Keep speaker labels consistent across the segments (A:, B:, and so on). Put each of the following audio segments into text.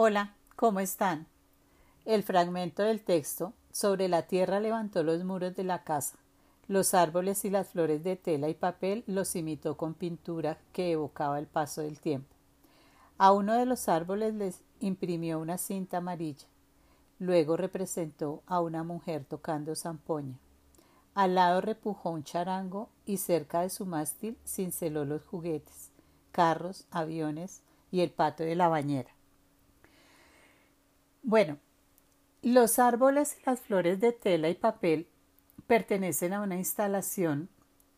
A: Hola, ¿cómo están? El fragmento del texto sobre la tierra levantó los muros de la casa. Los árboles y las flores de tela y papel los imitó con pintura que evocaba el paso del tiempo. A uno de los árboles les imprimió una cinta amarilla. Luego representó a una mujer tocando zampoña. Al lado repujó un charango y cerca de su mástil cinceló los juguetes, carros, aviones y el pato de la bañera. Bueno, los árboles y las flores de tela y papel pertenecen a una instalación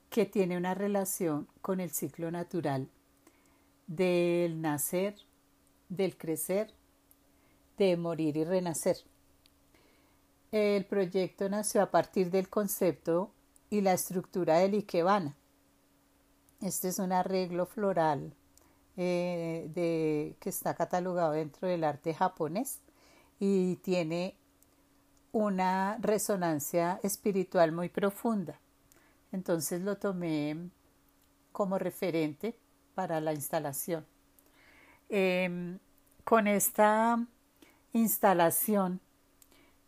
A: que tiene una relación con el ciclo natural del nacer, del crecer, de morir y renacer. El proyecto nació a partir del concepto y la estructura del Ikebana. Este es un arreglo floral eh, que está catalogado dentro del arte japonés y tiene una resonancia espiritual muy profunda. Entonces lo tomé como referente para la instalación. Em, con esta instalación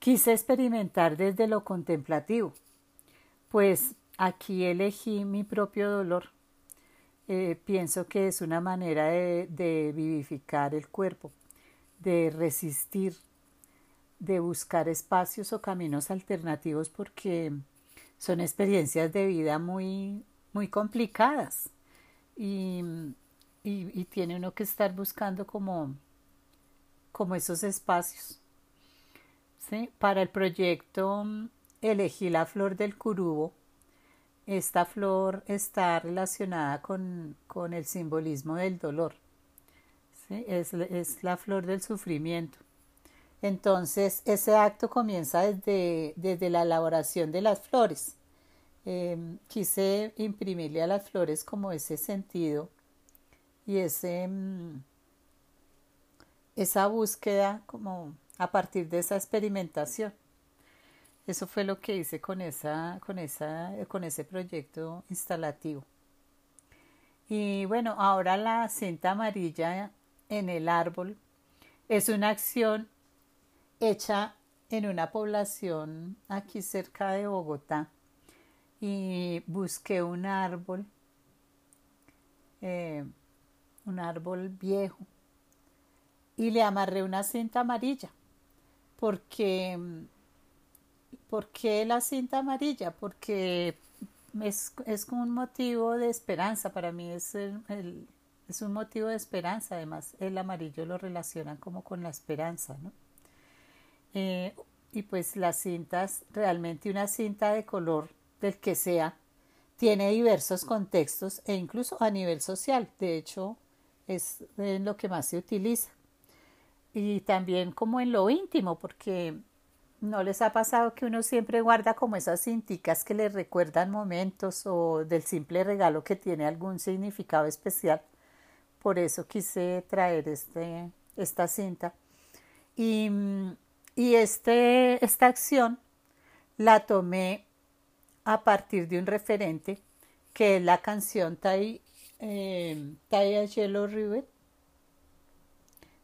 A: Quise experimentar desde lo contemplativo, pues aquí elegí mi propio dolor. Eh, pienso que es una manera de, de vivificar el cuerpo, de resistir, de buscar espacios o caminos alternativos porque son experiencias de vida muy, muy complicadas y, y, tiene uno que estar buscando como, como esos espacios. Para el proyecto elegí la flor del curubo. Esta flor está relacionada con, el simbolismo del dolor. Es, la flor del sufrimiento. Entonces, ese acto comienza desde, desde la elaboración de las flores. Em, quise imprimirle a las flores como ese sentido y ese, mm, esa búsqueda como a partir de esa experimentación. Eso fue lo que hice con, esa, con, esa, con ese proyecto instalativo. Y bueno, ahora la cinta amarilla en el árbol es una acción hecha en una población aquí cerca de Bogotá y busqué un árbol, eh, un árbol viejo y le amarré una cinta amarilla porque ¿por qué la cinta amarilla? Porque es, es un motivo de esperanza, para mí es, el, es un motivo de esperanza, además el amarillo lo relacionan como con la esperanza, ¿no? Eh, y pues las cintas, realmente una cinta de color del que sea, tiene diversos contextos e incluso a nivel social, de hecho es lo que más se utiliza y también como en lo íntimo, porque no les ha pasado que uno siempre guarda como esas cinticas que le recuerdan momentos o del simple regalo que tiene algún significado especial. Por eso quise traer este, esta cinta. Y, y este, esta acción la tomé a partir de un referente que es la canción Tai, eh, Tai Yellow River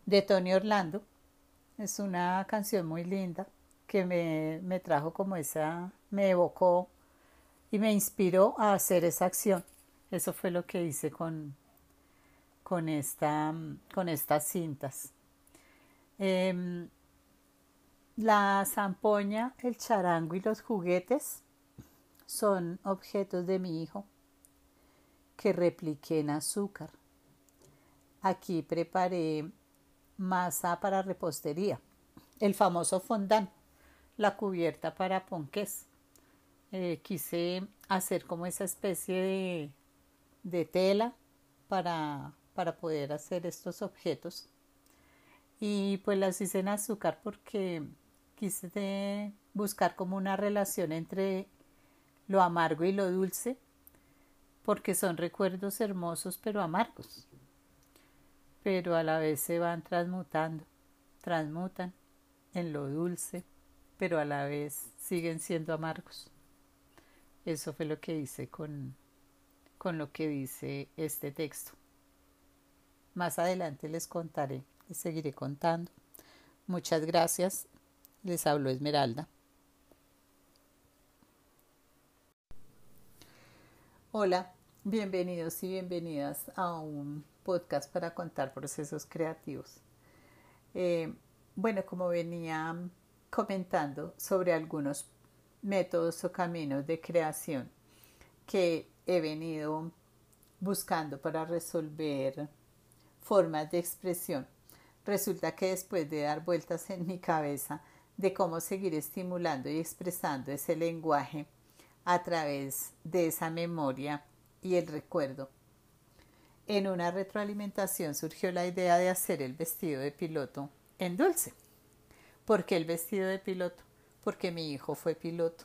A: de Tony Orlando. Es una canción muy linda que me, me trajo como esa, me evocó y me inspiró a hacer esa acción. Eso fue lo que hice con, con, esta, con estas cintas. Em, la zampoña, el charango y los juguetes son objetos de mi hijo que repliqué en azúcar. Aquí preparé masa para repostería, el famoso fondant, la cubierta para ponques. Eh, quise hacer como esa especie de, de tela para, para poder hacer estos objetos. Y pues las hice en azúcar porque quise buscar como una relación entre lo amargo y lo dulce, porque son recuerdos hermosos pero amargos pero a la vez se van transmutando, transmutan en lo dulce, pero a la vez siguen siendo amargos. Eso fue lo que hice con, con lo que dice este texto. Más adelante les contaré les seguiré contando. Muchas gracias. Les hablo Esmeralda. Hola, bienvenidos y bienvenidas a un podcast para contar procesos creativos. Eh, bueno, como venía comentando sobre algunos métodos o caminos de creación que he venido buscando para resolver formas de expresión. Resulta que después de dar vueltas en mi cabeza de cómo seguir estimulando y expresando ese lenguaje a través de esa memoria y el recuerdo, en una retroalimentación surgió la idea de hacer el vestido de piloto en dulce. ¿Por qué el vestido de piloto? Porque mi hijo fue piloto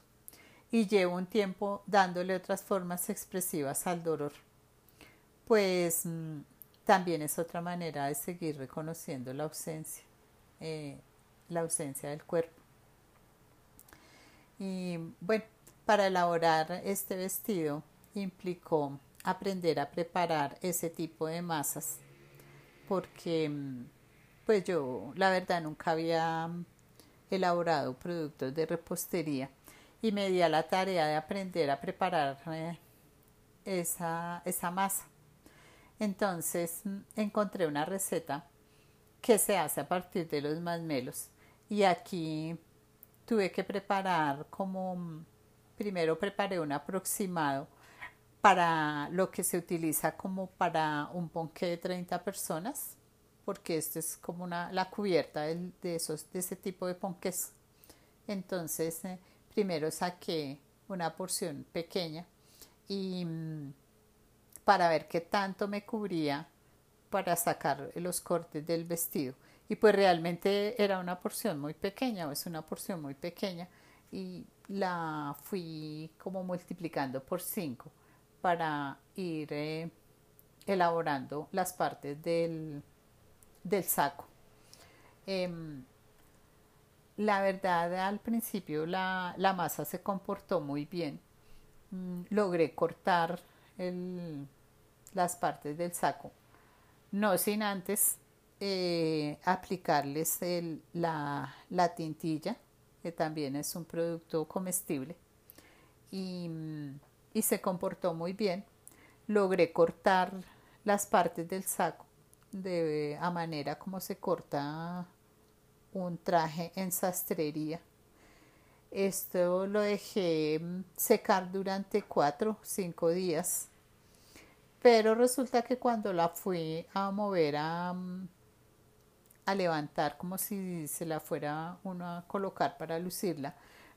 A: y llevo un tiempo dándole otras formas expresivas al dolor. Pues mm, también es otra manera de seguir reconociendo la ausencia, eh, la ausencia del cuerpo. Y bueno, para elaborar este vestido implicó aprender a preparar ese tipo de masas porque pues yo la verdad nunca había elaborado productos de repostería y me di a la tarea de aprender a preparar eh, esa, esa masa. Entonces mm, encontré una receta que se hace a partir de los masmelos y aquí tuve que preparar como primero preparé un aproximado para lo que se utiliza como para un ponqué de 30 personas porque esta es como una, la cubierta de, esos, de ese tipo de ponques. Entonces, eh, primero saqué una porción pequeña y mm, para ver qué tanto me cubría para sacar los cortes del vestido. Y pues realmente era una porción muy pequeña, o es una porción muy pequeña, y la fui como multiplicando por 5 para ir eh, elaborando las partes del, del saco. Em, la verdad, al principio la, masa se comportó muy bien. Mm, logré cortar las partes del saco, no sin antes eh, aplicarles la, la, tintilla, que también es un producto comestible, y, y se comportó muy bien. Logré cortar las partes del saco de a manera como se corta un traje en sastrería. Esto lo dejé secar durante cuatro o cinco días. Pero resulta que cuando la fui a mover a, a levantar como si se la fuera uno a colocar para lucirla,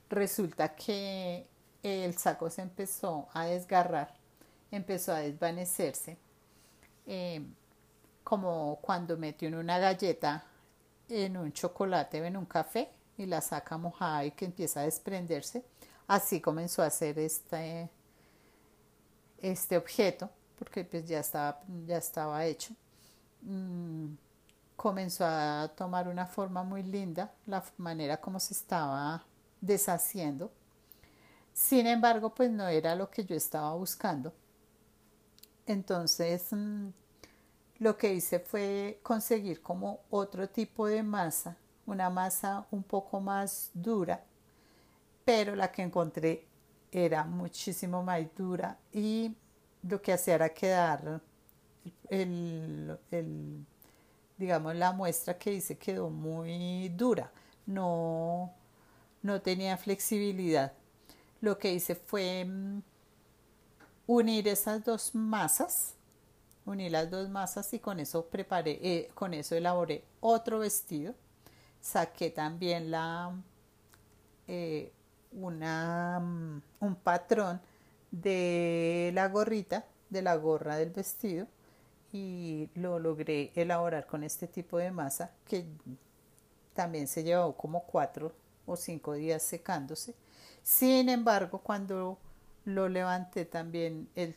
A: resulta que el saco se empezó a desgarrar, empezó a desvanecerse. Eh, como cuando metió en una galleta en un chocolate o en un café y la saca mojada y que empieza a desprenderse. Así comenzó a hacer este, este objeto, porque pues ya estaba, ya estaba hecho. Mm, comenzó a tomar una forma muy linda, la manera como se estaba deshaciendo. Sin embargo, pues no era lo que yo estaba buscando. Entonces, mm, lo que hice fue conseguir como otro tipo de masa, una masa un poco más dura, pero la que encontré era muchísimo más dura y lo que hacía era quedar el, digamos la muestra que hice quedó muy dura no no tenía flexibilidad lo que hice fue mm, unir esas dos masas uní las dos masas y con eso preparé, eh, con eso elaboré otro vestido. Saqué también la, eh, una, mm, un patrón de la gorrita, de la gorra del vestido y lo logré elaborar con este tipo de masa que también se llevó como cuatro o cinco días secándose. Sin embargo, cuando lo levanté también, él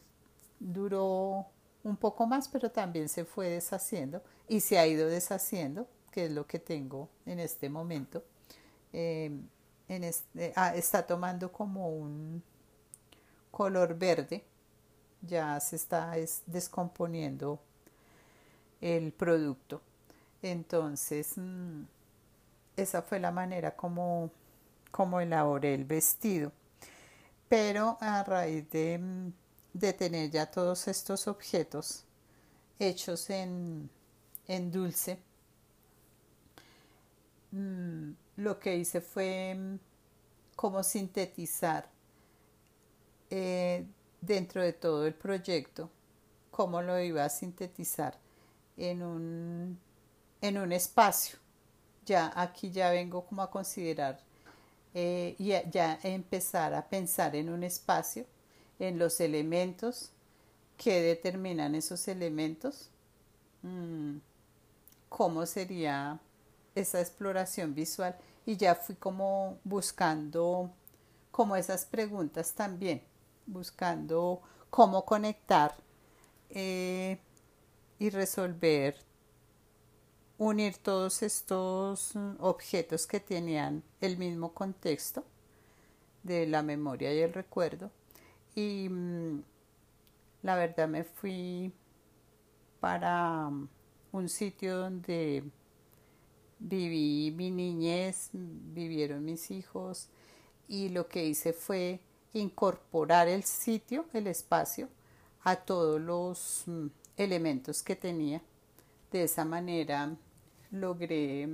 A: duró un poco más, pero también se fue deshaciendo y se ha ido deshaciendo, que es lo que tengo en este momento. Em, en este, está tomando como un color verde, ya se está descomponiendo el producto. Entonces, mm, esa fue la manera como, como elaboré el vestido. Pero a raíz de, mm, de tener ya todos estos objetos hechos en, en dulce, mm, lo que hice fue como sintetizar eh, dentro de todo el proyecto, cómo lo iba a sintetizar en un, en un espacio. Ya aquí ya vengo como a considerar eh, y ya empezar a pensar en un espacio, en los elementos que determinan esos elementos, mm, cómo sería esa exploración visual y ya fui como buscando como esas preguntas también, buscando cómo conectar eh, y resolver, unir todos estos objetos que tenían el mismo contexto de la memoria y el recuerdo. Y mm, la verdad me fui para un sitio donde viví mi niñez, vivieron mis hijos y lo que hice fue incorporar el sitio, el espacio, a todos los mm, elementos que tenía. De esa manera logré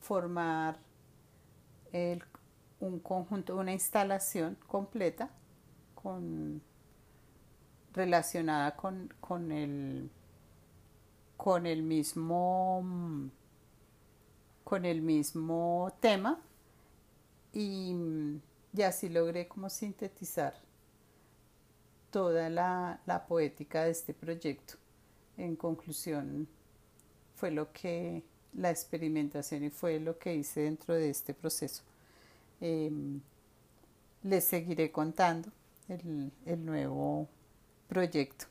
A: formar un conjunto, una instalación completa con, relacionada con, con, el, con el mismo con el mismo tema y, y así logré como sintetizar toda la, la, poética de este proyecto. En conclusión, fue lo que la experimentación y fue lo que hice dentro de este proceso. Em, les seguiré contando el, el nuevo proyecto.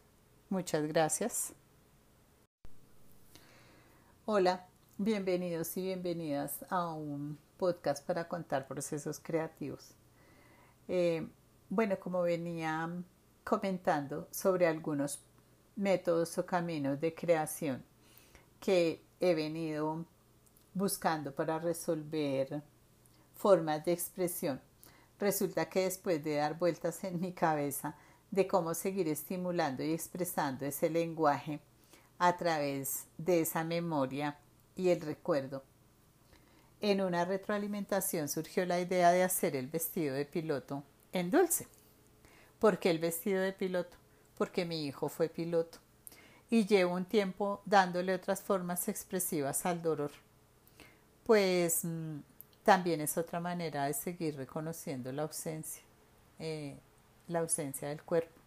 A: Muchas gracias. Hola, Bienvenidos y bienvenidas a un podcast para contar procesos creativos. Eh, bueno, como venía comentando sobre algunos métodos o caminos de creación que he venido buscando para resolver formas de expresión, resulta que después de dar vueltas en mi cabeza de cómo seguir estimulando y expresando ese lenguaje a través de esa memoria, y el recuerdo. En una retroalimentación surgió la idea de hacer el vestido de piloto en dulce. ¿Por qué el vestido de piloto? Porque mi hijo fue piloto y llevo un tiempo dándole otras formas expresivas al dolor. Pues mm, también es otra manera de seguir reconociendo la ausencia, eh, la ausencia del cuerpo.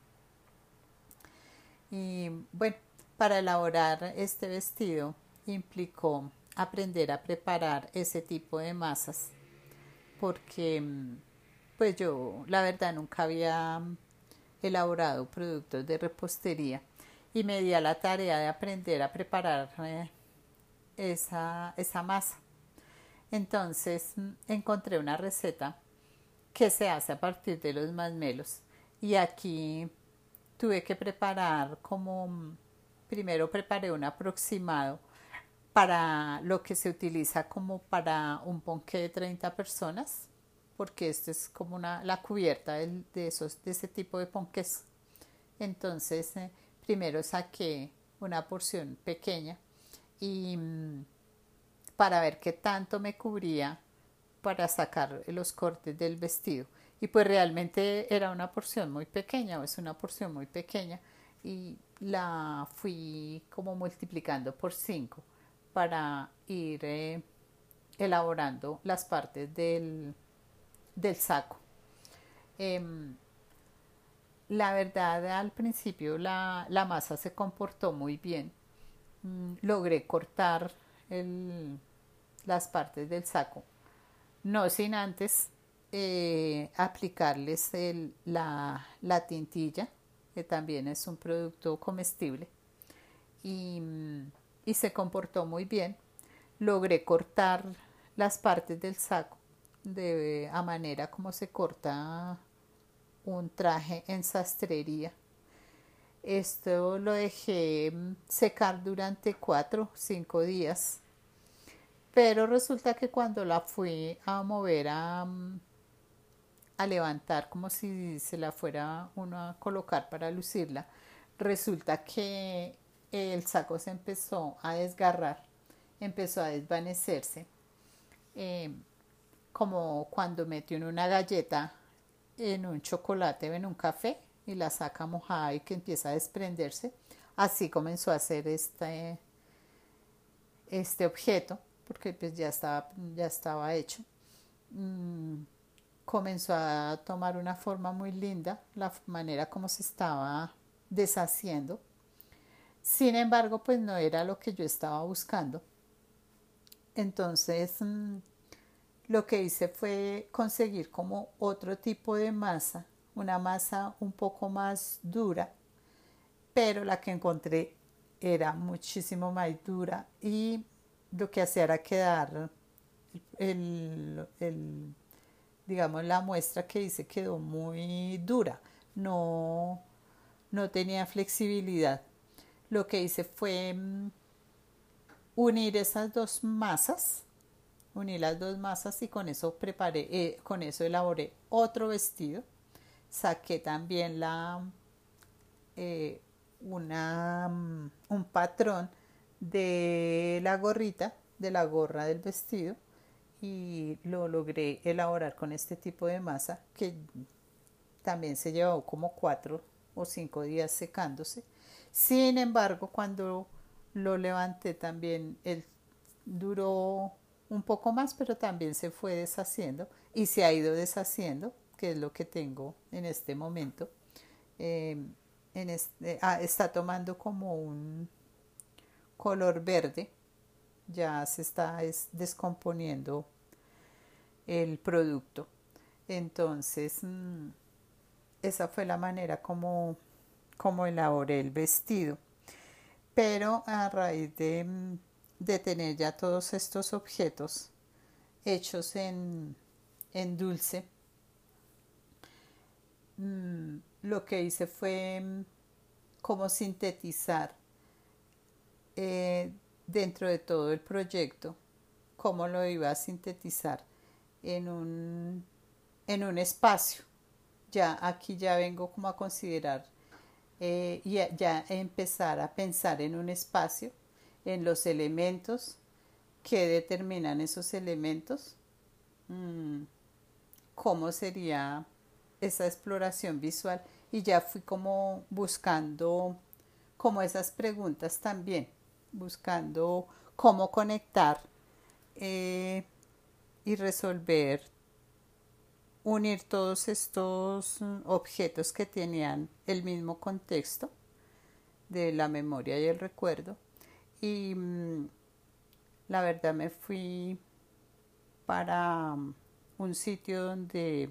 A: Y bueno, para elaborar este vestido implicó aprender a preparar ese tipo de masas porque pues yo la verdad nunca había elaborado productos de repostería y me di a la tarea de aprender a preparar eh, esa, esa masa. Entonces encontré una receta que se hace a partir de los masmelos y aquí tuve que preparar como primero preparé un aproximado para lo que se utiliza como para un ponqué de 30 personas, porque esta es como una, la cubierta de, esos, de ese tipo de ponqués. Entonces, eh, primero saqué una porción pequeña y mm, para ver qué tanto me cubría para sacar los cortes del vestido. Y pues realmente era una porción muy pequeña, o es una porción muy pequeña, y la fui como multiplicando por 5 para ir eh, elaborando las partes del, del saco. Em, la verdad, al principio la, masa se comportó muy bien. Mm, logré cortar las partes del saco, no sin antes eh, aplicarles la, la, tintilla, que también es un producto comestible. Y mm, y se comportó muy bien. Logré cortar las partes del saco de a manera como se corta un traje en sastrería. Esto lo dejé secar durante cuatro, cinco días. Pero resulta que cuando la fui a mover a, a levantar, como si se la fuera uno a colocar para lucirla, resulta que el saco se empezó a desgarrar, empezó a desvanecerse, eh, como cuando metió una galleta en un chocolate o en un café y la saca mojada y que empieza a desprenderse. Así comenzó a hacer este, este objeto, porque pues ya estaba, ya estaba hecho. Mm, comenzó a tomar una forma muy linda, la manera como se estaba deshaciendo. Sin embargo, pues no era lo que yo estaba buscando. Entonces, mm, lo que hice fue conseguir como otro tipo de masa, una masa un poco más dura, pero la que encontré era muchísimo más dura y lo que hacía era quedar el, el digamos la muestra que hice quedó muy dura no no tenía flexibilidad. Lo que hice fue mm, unir esas dos masas, unir las dos masas y con eso preparé, eh, con eso elaboré otro vestido. Saqué también la, eh, una, mm, un patrón de la gorrita, de la gorra del vestido y lo logré elaborar con este tipo de masa que también se llevó como cuatro o cinco días secándose. Sin embargo, cuando lo levanté también, él duró un poco más, pero también se fue deshaciendo y se ha ido deshaciendo, que es lo que tengo en este momento. Eh, en este, ah, está tomando como un color verde, ya se está descomponiendo el producto. Entonces, mm, esa fue la manera como, como elaboré el vestido. Pero a raíz de, de tener ya todos estos objetos hechos en, en dulce, mm, lo que hice fue mm, como sintetizar eh, dentro de todo el proyecto, cómo lo iba a sintetizar en un, en un espacio. Ya aquí ya vengo como a considerar eh, y ya empezar a pensar en un espacio, en los elementos que determinan esos elementos, mm, cómo sería esa exploración visual y ya fui como buscando como esas preguntas también, buscando cómo conectar eh, y resolver unir todos estos objetos que tenían el mismo contexto de la memoria y el recuerdo. Y mm, la verdad me fui para mm, un sitio donde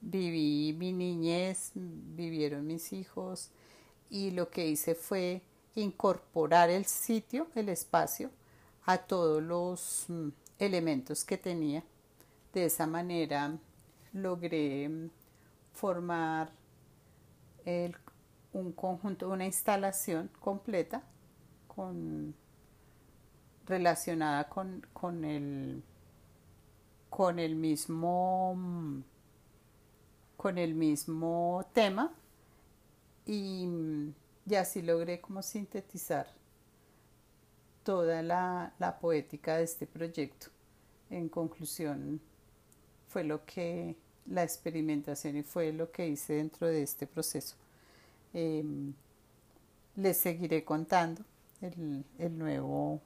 A: viví mi niñez, vivieron mis hijos y lo que hice fue incorporar el sitio, el espacio, a todos los elementos que tenía. De esa manera logré mm, formar un conjunto, una instalación completa con, relacionada con, con, el, con el mismo con el mismo tema y, y así logré como sintetizar toda la, la poética de este proyecto. En conclusión, fue lo que la experimentación y fue lo que hice dentro de este proceso. Em, les seguiré contando el, nuevo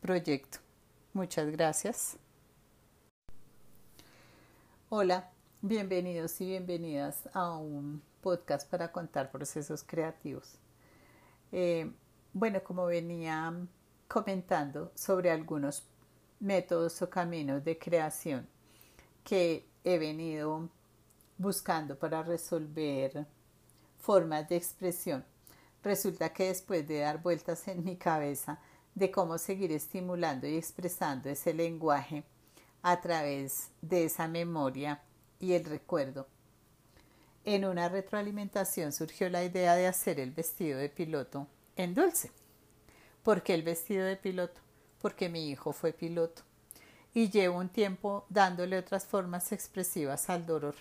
A: proyecto. Muchas gracias. Hola, bienvenidos y bienvenidas a un podcast para contar procesos creativos. Eh, bueno, como venía comentando sobre algunos métodos o caminos de creación que he venido buscando para resolver formas de expresión. Resulta que después de dar vueltas en mi cabeza de cómo seguir estimulando y expresando ese lenguaje a través de esa memoria y el recuerdo, en una retroalimentación surgió la idea de hacer el vestido de piloto en dulce. ¿Por qué el vestido de piloto? Porque mi hijo fue piloto y llevo un tiempo dándole otras formas expresivas al dolor.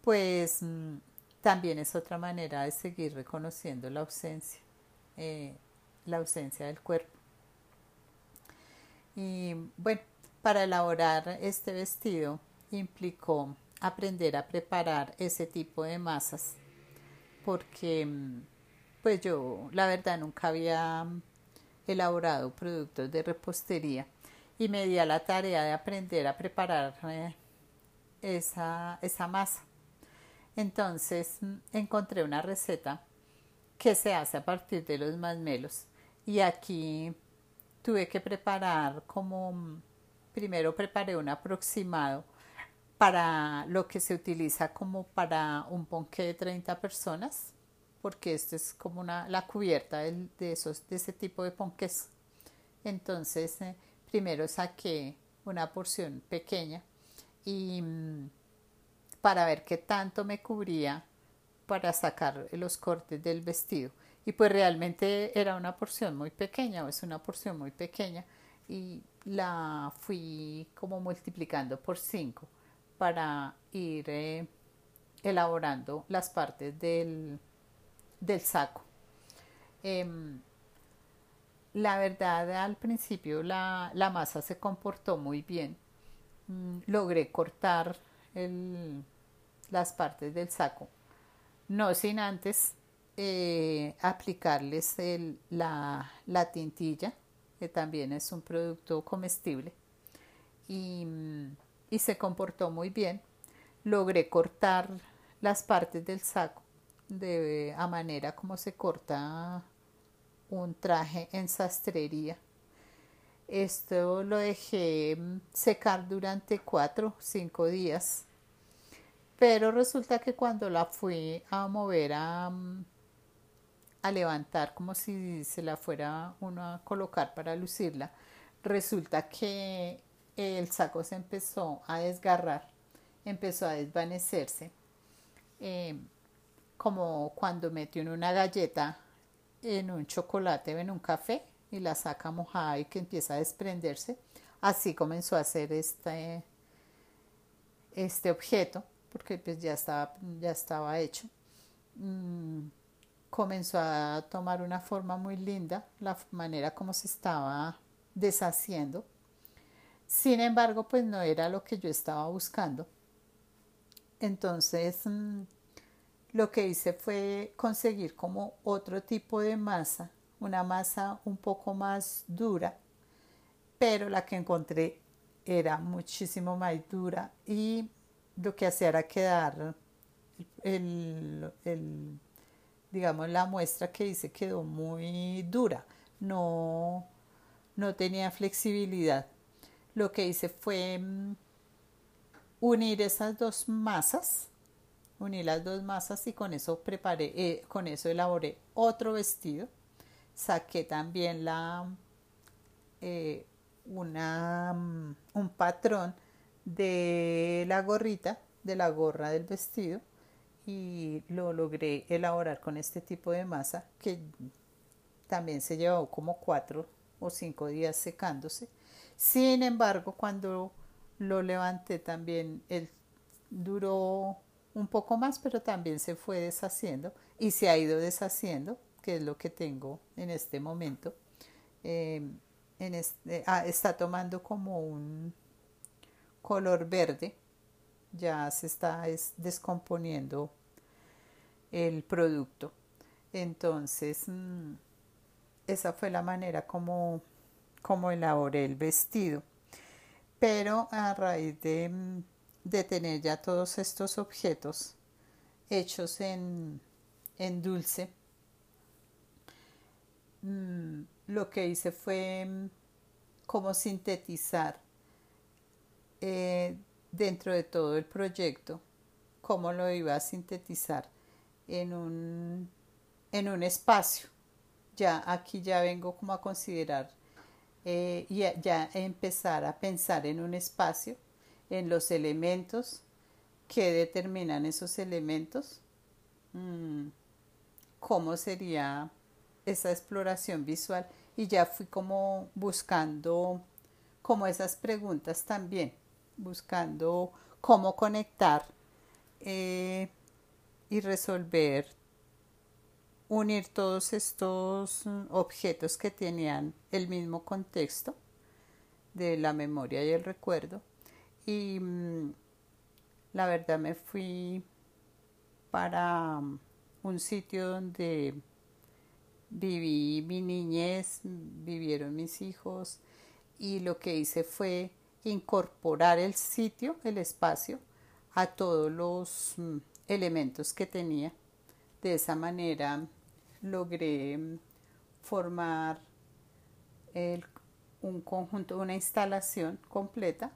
A: Pues mm, también es otra manera de seguir reconociendo la ausencia, eh, la ausencia del cuerpo. Y bueno, para elaborar este vestido implicó aprender a preparar ese tipo de masas porque pues yo la verdad nunca había elaborado productos de repostería y me di a la tarea de aprender a preparar eh, esa, esa masa. Entonces mm, encontré una receta que se hace a partir de los masmelos y aquí tuve que preparar como mm, primero preparé un aproximado para lo que se utiliza como para un ponqué de 30 personas porque esto es como una, la cubierta de, esos, de ese tipo de ponques. Entonces eh, primero saqué una porción pequeña y mm, para ver qué tanto me cubría para sacar los cortes del vestido. Y pues realmente era una porción muy pequeña, o es una porción muy pequeña, y la fui como multiplicando por 5 para ir eh, elaborando las partes del, del saco. Em, la verdad, al principio la, masa se comportó muy bien. Mm, logré cortar las partes del saco, no sin antes eh, aplicarles la, tintilla, que también es un producto comestible, y, y se comportó muy bien. Logré cortar las partes del saco de a manera como se corta un traje en sastrería. Esto lo dejé mm, secar durante cuatro cinco días. Pero resulta que cuando la fui a mover a, mm, a levantar como si se la fuera uno a colocar para lucirla, resulta que el saco se empezó a desgarrar, empezó a desvanecerse, eh, como cuando metió una galleta en un chocolate o en un café y la saca mojada y que empieza a desprenderse. Así comenzó a hacer este, este objeto, porque pues ya estaba, ya estaba hecho. Mm, comenzó a tomar una forma muy linda, la manera como se estaba deshaciendo. Sin embargo, pues no era lo que yo estaba buscando. Entonces, mm, lo que hice fue conseguir como otro tipo de masa, una masa un poco más dura, pero la que encontré era muchísimo más dura y lo que hacía era quedar el, digamos la muestra que hice quedó muy dura no no tenía flexibilidad lo que hice fue mm, unir esas dos masas uní las dos masas y con eso preparé, eh, con eso elaboré otro vestido. Saqué también la, eh, una, mm, un patrón de la gorrita, de la gorra del vestido y lo logré elaborar con este tipo de masa que también se llevó como cuatro o cinco días secándose. Sin embargo, cuando lo levanté también, él duró un poco más, pero también se fue deshaciendo y se ha ido deshaciendo, que es lo que tengo en este momento. Em, en este, está tomando como un color verde, ya se está descomponiendo el producto. Entonces, mm, esa fue la manera como, como elaboré el vestido. Pero a raíz de mm, de tener ya todos estos objetos hechos en, en dulce, mm, lo que hice fue como sintetizar eh, dentro de todo el proyecto, cómo lo iba a sintetizar en un, en un espacio. Ya aquí ya vengo como a considerar eh, y ya empezar a pensar en un espacio en los elementos qué determinan esos elementos, mm, cómo sería esa exploración visual y ya fui como buscando como esas preguntas también, buscando cómo conectar eh, y resolver, unir todos estos objetos que tenían el mismo contexto de la memoria y el recuerdo. Y mm, la verdad me fui para mm, un sitio donde viví mi niñez, vivieron mis hijos y lo que hice fue incorporar el sitio, el espacio, a todos los mm, elementos que tenía. De esa manera logré mm, formar un conjunto, una instalación completa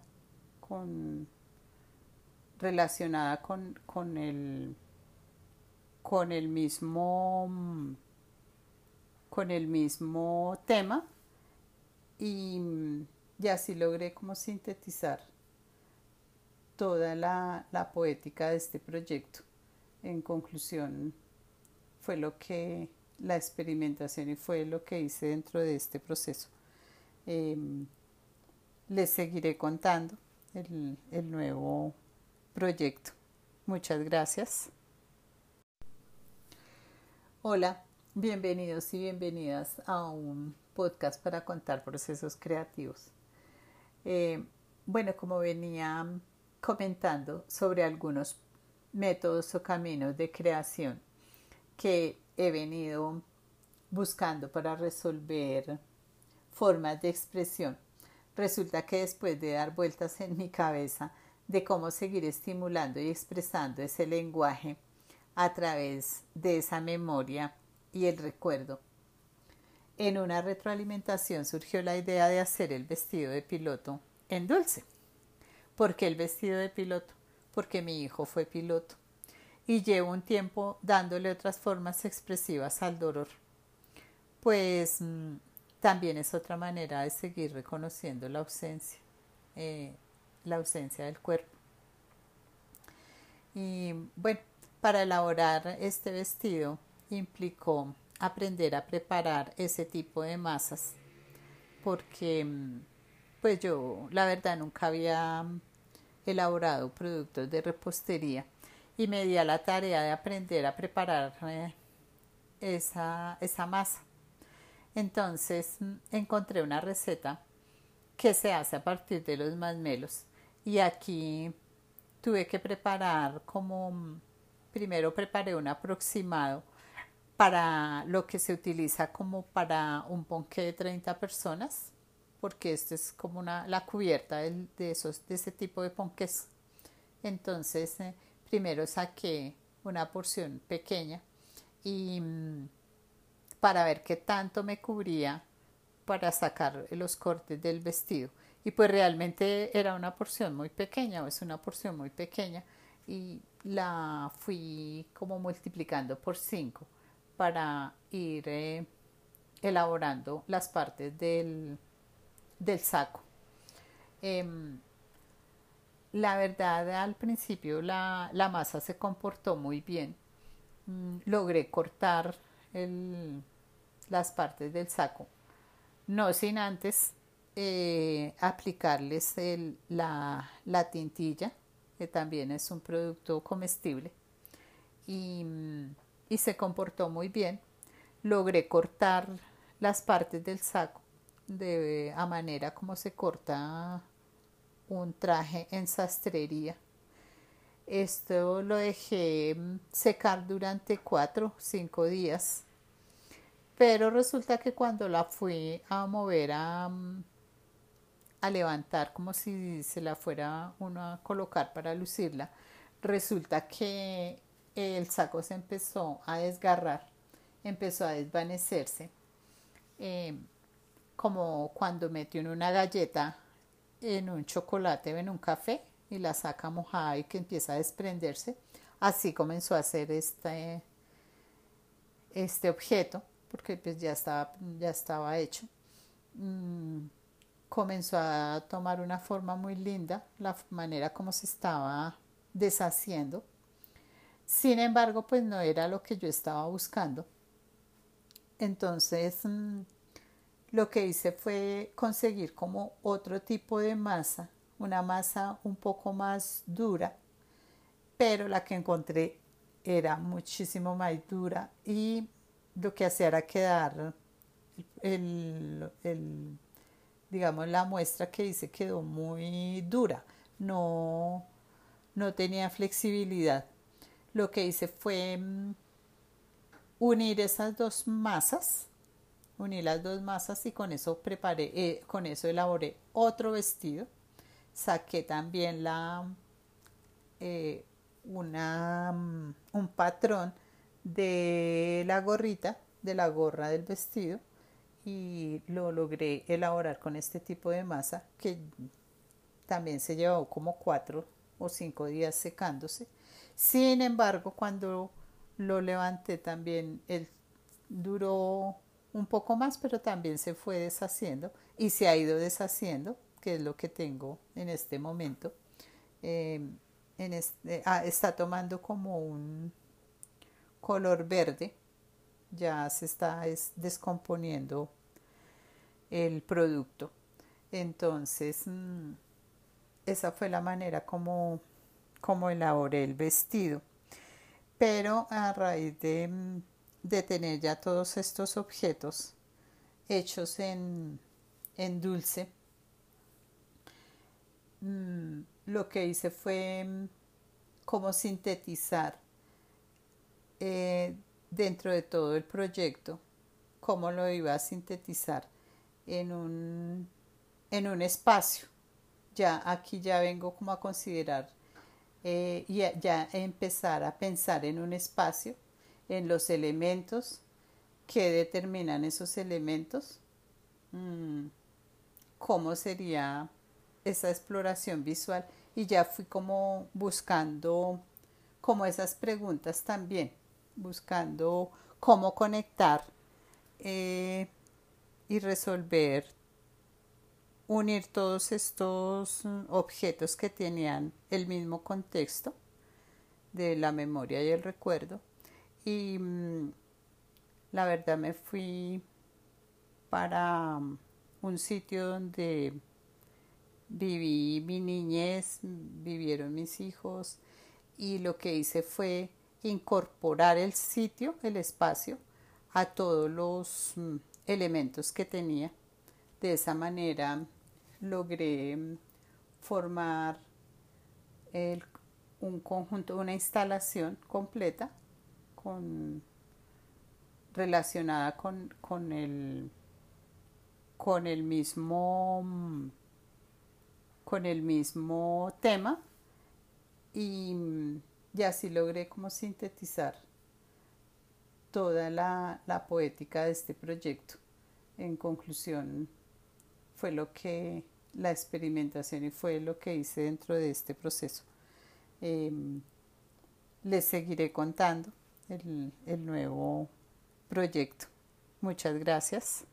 A: relacionada con, con, el, con el mismo mm, con el mismo tema y, y así logré como sintetizar toda la, poética de este proyecto. En conclusión, fue lo que la experimentación y fue lo que hice dentro de este proceso. Em, les seguiré contando el nuevo proyecto. Muchas gracias. Hola, bienvenidos y bienvenidas a un podcast para contar procesos creativos. Eh, bueno, como venía comentando sobre algunos métodos o caminos de creación que he venido buscando para resolver formas de expresión. Resulta que después de dar vueltas en mi cabeza de cómo seguir estimulando y expresando ese lenguaje a través de esa memoria y el recuerdo, en una retroalimentación surgió la idea de hacer el vestido de piloto en dulce. ¿Por qué el vestido de piloto? Porque mi hijo fue piloto y llevo un tiempo dándole otras formas expresivas al dolor. Pues mm, también es otra manera de seguir reconociendo la ausencia, eh, la ausencia del cuerpo. Y bueno, para elaborar este vestido implicó aprender a preparar ese tipo de masas porque mm, pues yo la verdad nunca había elaborado productos de repostería y me di a la tarea de aprender a preparar eh, esa, esa masa. Entonces mm, encontré una receta que se hace a partir de los masmelos y aquí tuve que preparar como mm, primero preparé un aproximado para lo que se utiliza como para un ponqué de 30 personas porque esta es como una, la cubierta de, esos, de ese tipo de ponques. Entonces, eh, primero saqué una porción pequeña y mm, para ver qué tanto me cubría para sacar los cortes del vestido. Y pues realmente era una porción muy pequeña, o es una porción muy pequeña, y la fui como multiplicando por 5 para ir eh, elaborando las partes del, del saco. Em, la verdad, al principio la, masa se comportó muy bien. Mm, logré cortar las partes del saco, no sin antes eh, aplicarles la, la, tintilla, que también es un producto comestible, y, y se comportó muy bien. Logré cortar las partes del saco de a manera como se corta un traje en sastrería. Esto lo dejé secar durante cuatro cinco días. Pero resulta que cuando la fui a mover a, a levantar como si se la fuera uno a colocar para lucirla, resulta que el saco se empezó a desgarrar, empezó a desvanecerse. Eh, como cuando metió en una galleta en un chocolate o en un café y la saca mojada y que empieza a desprenderse. Así comenzó a hacer este, este objeto, porque pues ya estaba, ya estaba hecho. Mm, comenzó a tomar una forma muy linda, la manera como se estaba deshaciendo. Sin embargo, pues no era lo que yo estaba buscando. Entonces, mm, lo que hice fue conseguir como otro tipo de masa, una masa un poco más dura, pero la que encontré era muchísimo más dura y lo que hacía era quedar el, digamos la muestra que hice quedó muy dura no no tenía flexibilidad lo que hice fue mm, unir esas dos masas uní las dos masas y con eso preparé eh, con eso elaboré otro vestido saqué también la eh, una, mm, un patrón de la gorrita, de la gorra del vestido y lo logré elaborar con este tipo de masa que también se llevó como cuatro o cinco días secándose. Sin embargo, cuando lo levanté también él duró un poco más, pero también se fue deshaciendo y se ha ido deshaciendo, que es lo que tengo en este momento. Eh, este, ah, está tomando como un color verde, ya se está descomponiendo el producto. Entonces, mm, esa fue la manera como, como elaboré el vestido. Pero a raíz de, mm, de tener ya todos estos objetos hechos en, en dulce, mm, lo que hice fue mm, como sintetizar eh, dentro de todo el proyecto, cómo lo iba a sintetizar en un, en un espacio. Ya aquí ya vengo como a considerar eh, y ya empezar a pensar en un espacio, en los elementos que determinan esos elementos, mm, cómo sería esa exploración visual. Y ya fui como buscando como esas preguntas también, buscando cómo conectar eh, y resolver, unir todos estos objetos que tenían el mismo contexto de la memoria y el recuerdo. Y mm, la verdad me fui para un sitio donde viví mi niñez, vivieron mis hijos y lo que hice fue incorporar el sitio, el espacio, a todos los mm, elementos que tenía. De esa manera logré mm, formar un conjunto, una instalación completa relacionada mm, con el mismo tema y, así logré como sintetizar toda la, poética de este proyecto. En conclusión, fue lo que la experimentación y fue lo que hice dentro de este proceso. Em, les seguiré contando el nuevo proyecto. Muchas gracias.